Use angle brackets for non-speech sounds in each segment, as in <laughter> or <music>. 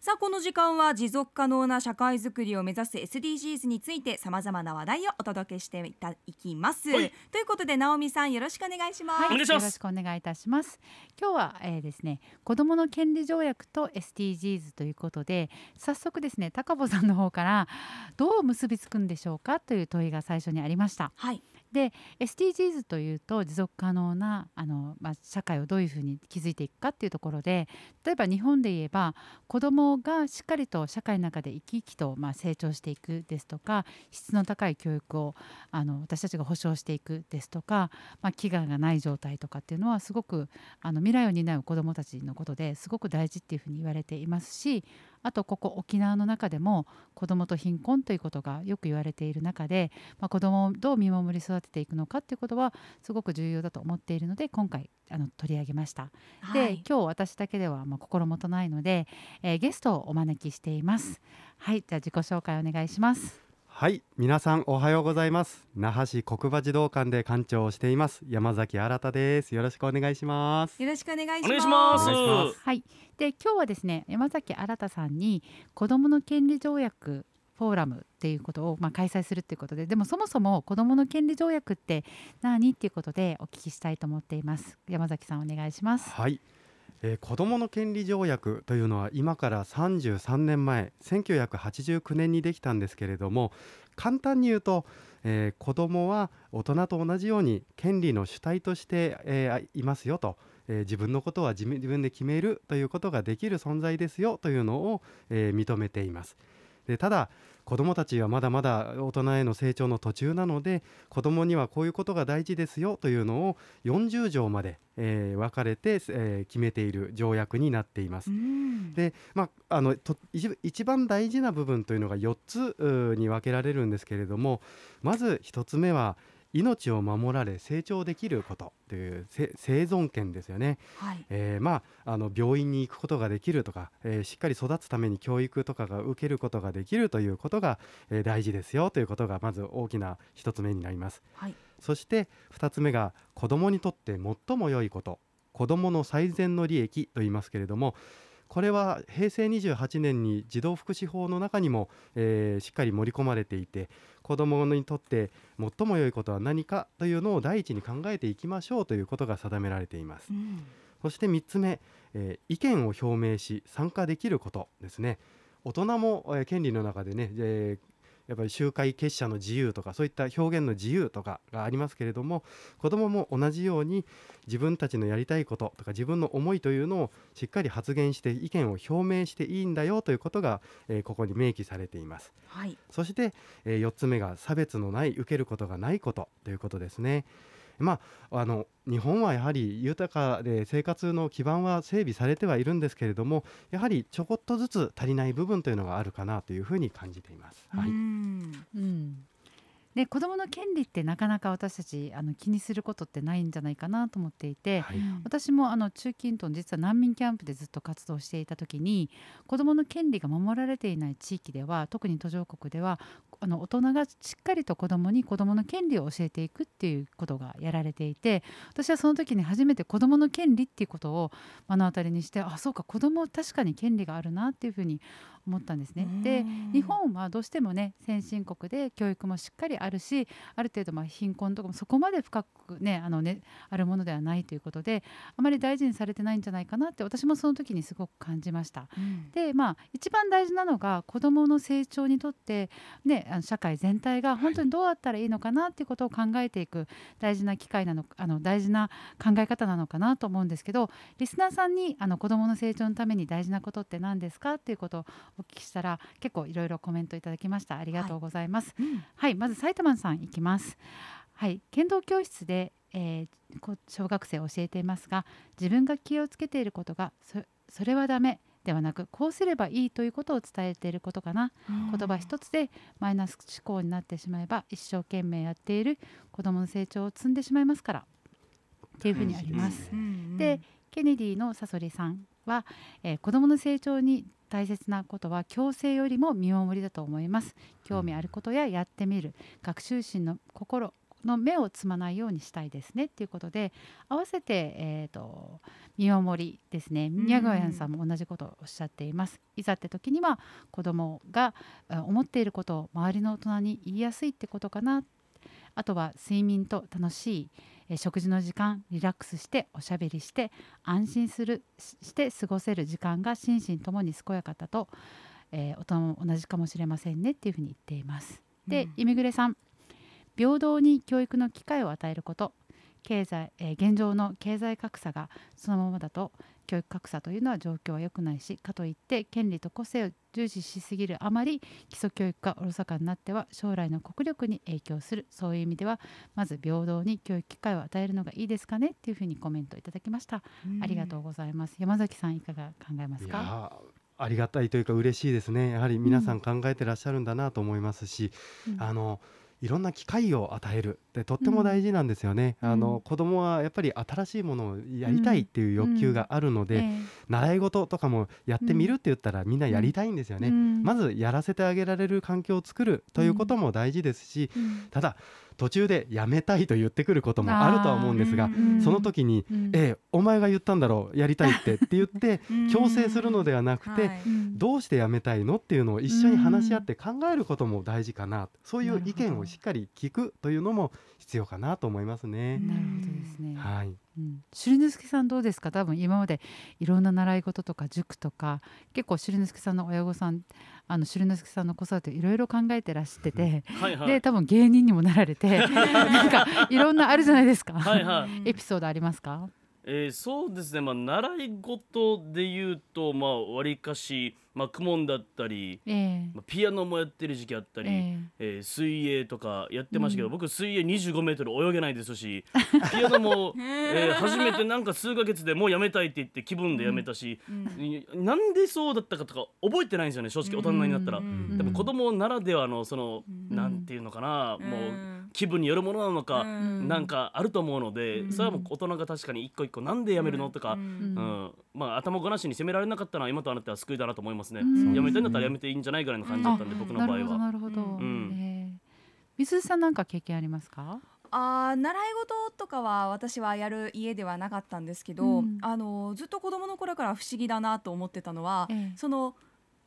さあこの時間は持続可能な社会づくりを目指す SDGs についてさまざまな話題をお届けしていたいきます、はい。ということで直美さんよろしくお願いします、お願いします。よろしくお願いいたします。今日は、えーですね、子どもの権利条約と SDGs ということで早速ですね高保さんの方からどう結びつくんでしょうかという問いが最初にありました。はいで SDGs というと持続可能なあの、まあ、社会をどういうふうに築いていくかっていうところで例えば日本で言えば子どもがしっかりと社会の中で生き生きと、まあ、成長していくですとか質の高い教育をあの私たちが保障していくですとか、まあ、飢餓がない状態とかっていうのはすごくあの未来を担う子どもたちのことですごく大事っていうふうに言われていますしあとここ沖縄の中でも子どもと貧困ということがよく言われている中で、まあ、子どもをどう見守り育てていくのかっていうことはすごく重要だと思っているので今回あの取り上げました。で、はい今日私だけではまあ心もとないので、えーゲストをお招きしています。はい、じゃあ自己紹介お願いします。はい、皆さんおはようございます。那覇市国馬児童館で館長をしています。山崎新です。よろしくお願いします。よろしくお願いします。お願いします。お願いしますはい、で今日はですね山崎新さんに子どもの権利条約フォーラムっていうことを、まあ、開催するっていうことででもそもそも子どもの権利条約って何っていうことでお聞きしたいと思っています。山崎さんお願いします。はい、えー子どもの権利条約というのは今から33年前1989年にできたんですけれども簡単に言うと、えー子どもは大人と同じように権利の主体として、えーいますよと、え自分のことは自分で決めるということができる存在ですよというのを、え認めています。でただ子どもたちはまだまだ大人への成長の途中なので子どもにはこういうことが大事ですよというのを40条まで、えー分かれて、えー決めている条約になっていますう。んで、まあ、あのと一一番大事な部分というのが4つに分けられるんですけれどもまず1つ目は命を守られ成長できることというせ生存権ですよね。はいえーまあ、あの病院に行くことができるとか、えーしっかり育つために教育とかが受けることができるということが、えー大事ですよということがまず大きな1つ目になります。はいそして2つ目が子どもにとって最も良いこと子どもの最善の利益と言いますけれどもこれは平成28年に児童福祉法の中にも、えーしっかり盛り込まれていて子どもにとって最も良いことは何かというのを第一に考えていきましょうということが定められています。うんそして3つ目、えー意見を表明し参加できることですね大人も、えー権利の中でね、えーやっぱり集会結社の自由とかそういった表現の自由とかがありますけれども子どもも同じように自分たちのやりたいこととか自分の思いというのをしっかり発言して意見を表明していいんだよということが、えーここに明記されています。はいそして、え4つ目が差別のない受けることがないことということですね。まあ、あの日本はやはり豊かで生活の基盤は整備されてはいるんですけれどもやはりちょこっとずつ足りない部分というのがあるかなというふうに感じています。はい、うん。うんで子どもの権利ってなかなか私たちあの気にすることってないんじゃないかなと思っていて、はい。私もあの中近東の実は難民キャンプでずっと活動していた時に子どもの権利が守られていない地域では特に途上国ではあの大人がしっかりと子どもに子どもの権利を教えていくっていうことがやられていて私はその時に初めて子どもの権利っていうことを目の当たりにしてあそうか子ども確かに権利があるなっていうふうに思ったんですね。で日本はどうしてもね先進国で教育もしっかりあるしある程度まあ貧困とかもそこまで深くねあのねあるものではないということであまり大事にされてないんじゃないかなって私もその時にすごく感じました。うんでまあ一番大事なのが子どもの成長にとって、ね、あの社会全体が本当にどうやったらいいのかなっていうことを考えていく大事な機会なのあの大事な考え方なのかなと思うんですけどリスナーさんにあの子どもの成長のために大事なことって何ですかっていうことをお聞きしたら結構いろいろコメントいただきましたありがとうございます。うんはい、まず埼玉さんいきます。はい、剣道教室で、えーこ小学生を教えていますが、自分が気をつけていることがそそれはダメではなく、こうすればいいということを伝えていることかな。言葉一つでマイナス思考になってしまえば、一生懸命やっている子どもの成長を積んでしまいますから。っていうふうにあります。うんうんでケネディのサソリさんは、えー子どもの成長に大切なことは強制よりも見守りだと思います。興味あることややってみる。学習心の心の目をつまないようにしたいですね。っていうことで合わせて、えーと、見守りですね。宮川さんも同じことをおっしゃっています。いざって時には子どもが思っていることを周りの大人に言いやすいってことかな。あとは睡眠と楽しい食事の時間リラックスしておしゃべりして安心するして過ごせる時間が心身ともに健やかだと、えー、大人も同じかもしれませんねっていうふうに言っています。で、うん、イミグレさん。平等に教育の機会を与えること経済、えー、現状の経済格差がそのままだと教育格差というのは状況は良くないしかといって権利と個性を重視しすぎるあまり基礎教育がおろそかになっては将来の国力に影響する。そういう意味ではまず平等に教育機会を与えるのがいいですかねっていうふうにコメントいただきました、ありがとうございます。山崎さんいかが考えますか？ありがたいというか嬉しいですね。やはり皆さん考えてらっしゃるんだなと思いますし、うん、あのいろんな機会を与えるってとっても大事なんですよね。うん、あの子供はやっぱり新しいものをやりたいっていう欲求があるので、うん。えー、習い事とかもやってみるって言ったらみんなやりたいんですよね。まずやらせてあげられる環境を作るということも大事ですし、ただ途中でやめたいと言ってくることもあるとは思うんですが、その時に、ええお前が言ったんだろうやりたいってって言って強制するのではなくて、どうしてやめたいのっていうのを一緒に話し合って考えることも大事かなそういう意見をしっかり聞くというのも必要かなと思いますね。なるほどですね。はい。うん、しるさんどうですか？多分今までいろんな習い事とか塾とか結構しるのすけさんの親御さんあのしるのすけさんの子育ていろいろ考えてらしてて、はいはい、で多分芸人にもなられて <laughs> なんかいろんなあるじゃないですか。はい、はい、エピソードありますか？えー、そうですね、まあ、習い事でいうとわり、かし、まあ、公文だったり、えー、まあ、ピアノもやってる時期あったり、えー、えー、水泳とかやってましたけど、うん、僕水泳2 5メートル泳げないですし <laughs> ピアノも、えー、初めてなんか数ヶ月でもうやめたいって言って気分でやめたし、うん、なんでそうだったかとか覚えてないんですよね正直大人になったら。でも子供ならではのその、うん、なんていうのかな、もう。気分によるものなのか、なんかあると思うので、それはもう大人が確かに一個一個なんでやめるのとか、うん。まあ、頭ごなしに責められなかったのは今となっては救いだなと思いますね、やめたいんだったらやめていいんじゃないぐらいの感じだったんで僕の場合は。なるほどうん、水さんなんか経験ありますか？あ習い事とかは私はやる家ではなかったんですけど、うん、あのずっと子どもの頃から不思議だなと思ってたのは、ええ、その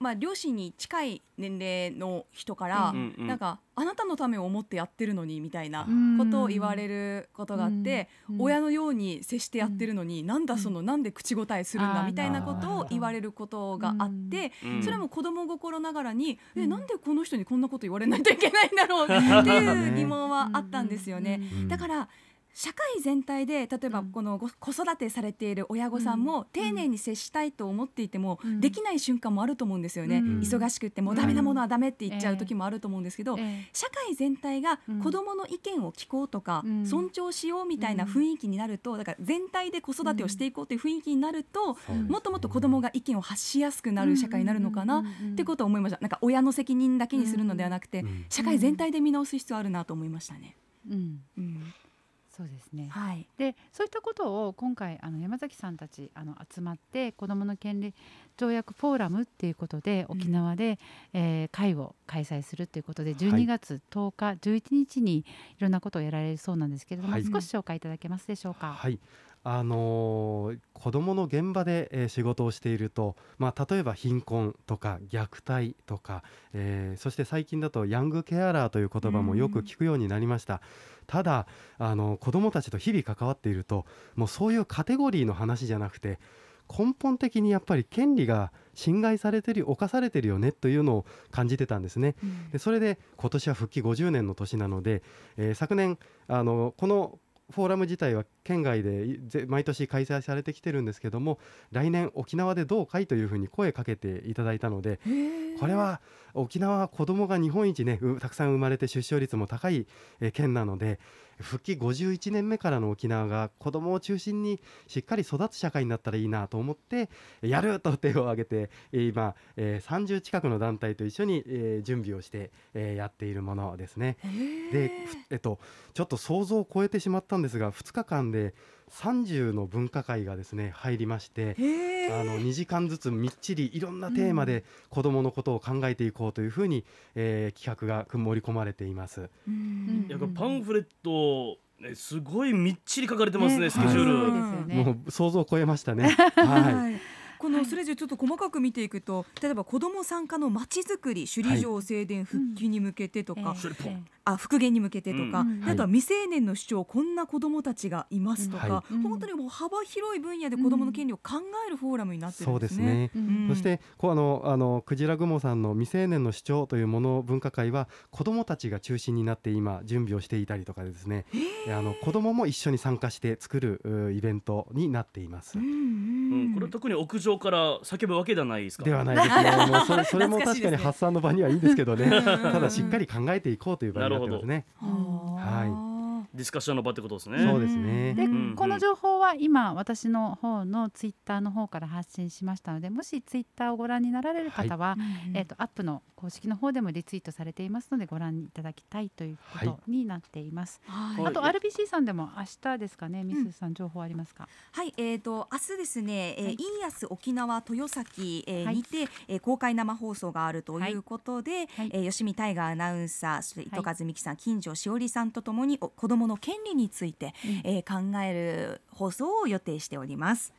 まあ、両親に近い年齢の人から、うんうん、なんかあなたのためを思ってやってるのにみたいなことを言われることがあって、うんうん、親のように接してやってるのに、うん、なんだその、なんで口答えするんだみたいなことを言われることがあって、それも子供心ながらに、えなんでこの人にこんなこと言われないといけないんだろうっていう疑問はあったんですよね。だから社会全体で例えばこの子育てされている親御さんも丁寧に接したいと思っていてもできない瞬間もあると思うんですよね、忙しくってもうダメなものはダメって言っちゃう時もあると思うんですけど、社会全体が子どもの意見を聞こうとか、尊重しようみたいな雰囲気になるとだから全体で子育てをしていこうという雰囲気になると、もっともっと子どもが意見を発しやすくなる社会になるのかなってことを思いました。なんか親の責任だけにするのではなくて、社会全体で見直す必要あるなと思いましたね。うん。うんそうですね、はい、でそういったことを今回あの山崎さんたちあの集まって子どもの権利条約フォーラムっていうことで沖縄で、うん、えー、会を開催するということで12月10日、はい、11日にいろんなことをやられるそうなんですけれども、はい、少し紹介いただけますでしょうか？はいあのー、子どもの現場で、えー、仕事をしていると、まあ、例えば貧困とか虐待とか、えー、そして最近だとヤングケアラーという言葉もよく聞くようになりました。ただあの子どもたちと日々関わっているともうそういうカテゴリーの話じゃなくて根本的にやっぱり権利が侵害されてる侵されてるよねというのを感じてたんですね。うん、でそれで今年は復帰50年の年なので、えー、昨年あのこのフォーラム自体は県外で毎年開催されてきてるんですけども来年沖縄でどうかいというふうに声かけていただいたのでこれは沖縄は子どもが日本一ねたくさん生まれて出生率も高い県なので復帰51年目からの沖縄が子どもを中心にしっかり育つ社会になったらいいなと思ってやると手を挙げて今、えー、30近くの団体と一緒に、えー、準備をして、えー、やっているものですね。で、えっと、ちょっと想像を超えてしまったんですが2日間間で30の分科会がですね入りましてあの2時間ずつみっちりいろんなテーマで子どものことを考えていこうというふうに、えー、企画が盛り込まれています。いやパンフレットね、すごいみっちり書かれてますね、ね。スケジュール、はい、もう想像を超えましたね。<laughs> はい。このそれじゃちょっと細かく見ていくと、例えば子ども参加のまちづくり首里城正殿復帰に向けてとか、はいうんあ復元に向けてとか、うん、あとは未成年の主張こんな子どもたちがいますとか、うん、本当にもう幅広い分野で子どもの権利を考えるフォーラムになってるんですね。そうですね、そしてこうあのあのクジラ雲さんの未成年の主張というもの分科会は子どもたちが中心になって今準備をしていたりとかですね、あの子どもも一緒に参加して作るイベントになっています。うん、これ特に屋上から叫ぶわけではないですか？ではないですね。もうそれ <laughs> それも確かに発散の場にはいいんですけどね。<laughs> ただしっかり考えていこうという場になってますね。はい。ディスカッションの場ってことですね。そうですね。で、この情報は今私の方のツイッターの方から発信しましたので、もしツイッターをご覧になられる方は、はい、えっ、ー、とアップの公式の方でもリツイートされていますのでご覧いただきたいということになっています。はい、あと RBC さんでも明日ですかね、ミスさん情報ありますか？はい、えっ、ー、と明日ですね、えー、インヤス沖縄豊崎、えーにて、えー、公開生放送があるということで、はい、えー、吉見大河アナウンサー、そして伊藤和美樹さん、金城しおりさんとともに子どもの権利について、うん、えー、考える放送を予定しております。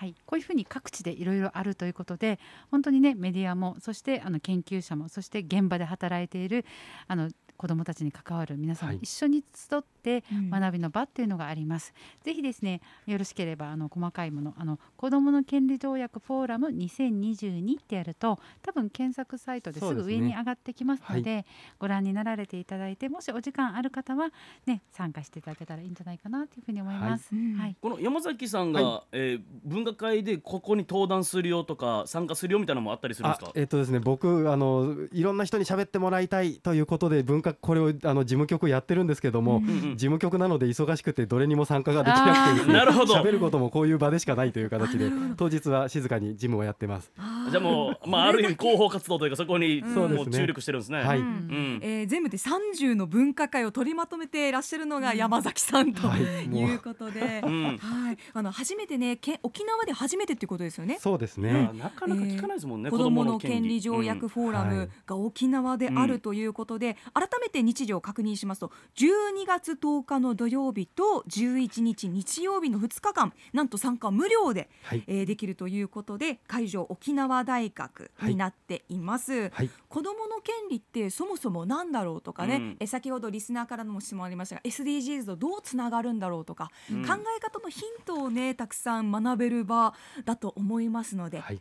はい、こういうふうに各地でいろいろあるということで本当にねメディアもそしてあの研究者もそして現場で働いているあの子どもたちに関わる皆さん一緒に集って学びの場っていうのがあります。うん、ぜひですねよろしければあの細かいものあの子どもの権利条約フォーラム2022ってやると多分検索サイトですぐ上に上がってきますので、ねはい、ご覧になられていただいてもしお時間ある方はね参加していただけたらいいんじゃないかなというふうに思います。はい、はい、この山崎さんが、はい、えー、文学会でここに登壇するよとか参加するよみたいなのもあったりするんですか？えっ、ー、とですね僕あのいろんな人に喋ってもらいたいということで文化これをあの事務局やってるんですけども、うんうん、事務局なので忙しくてどれにも参加ができなくてなるほど。喋ることもこういう場でしかないという形で当日は静かに事務をやってます。じゃあもう、まあ、ある意味広報活動というかそこにもう注力してるんですね、はい、うん、えー、全部で30の文化会を取りまとめていらっしゃるのが山崎さんとい。うことで、<laughs> はい、あの初めてねけ沖縄で初めてっていうことですよね。そうですね、なかなか聞かないですもんね、子どもの権利条約フォーラムが沖縄であるということで、改めて日時を確認しますと12月10日の土曜日と11日日曜日の2日間なんと参加無料で、はい、えー、できるということで会場沖縄大学になっています、はい、子どもの権利ってそもそもなんだろうとかね、うん、え先ほどリスナーからの質問ありましたが SDGs とどうつながるんだろうとか、うん、考え方のヒントをねたくさん学べる場だと思いますので、はい、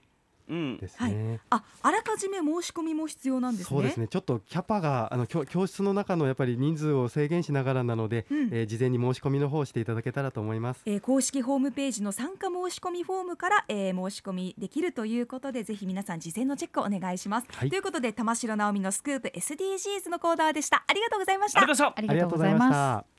ですね、はい、ああらかじめ申し込みも必要なんです、ね、そうですね。ちょっとキャパがあの教教室の中のやっぱり人数を制限しながらなので、うん、えー、事前に申し込みの方をしていただけたらと思います、えー、公式ホームページの参加申し込みフォームから、えー、申し込みできるということでぜひ皆さん事前のチェックをお願いします、はい、ということで玉城直美のスクープ SDGs のコーナーでした。ありがとうございました。ありがとうございます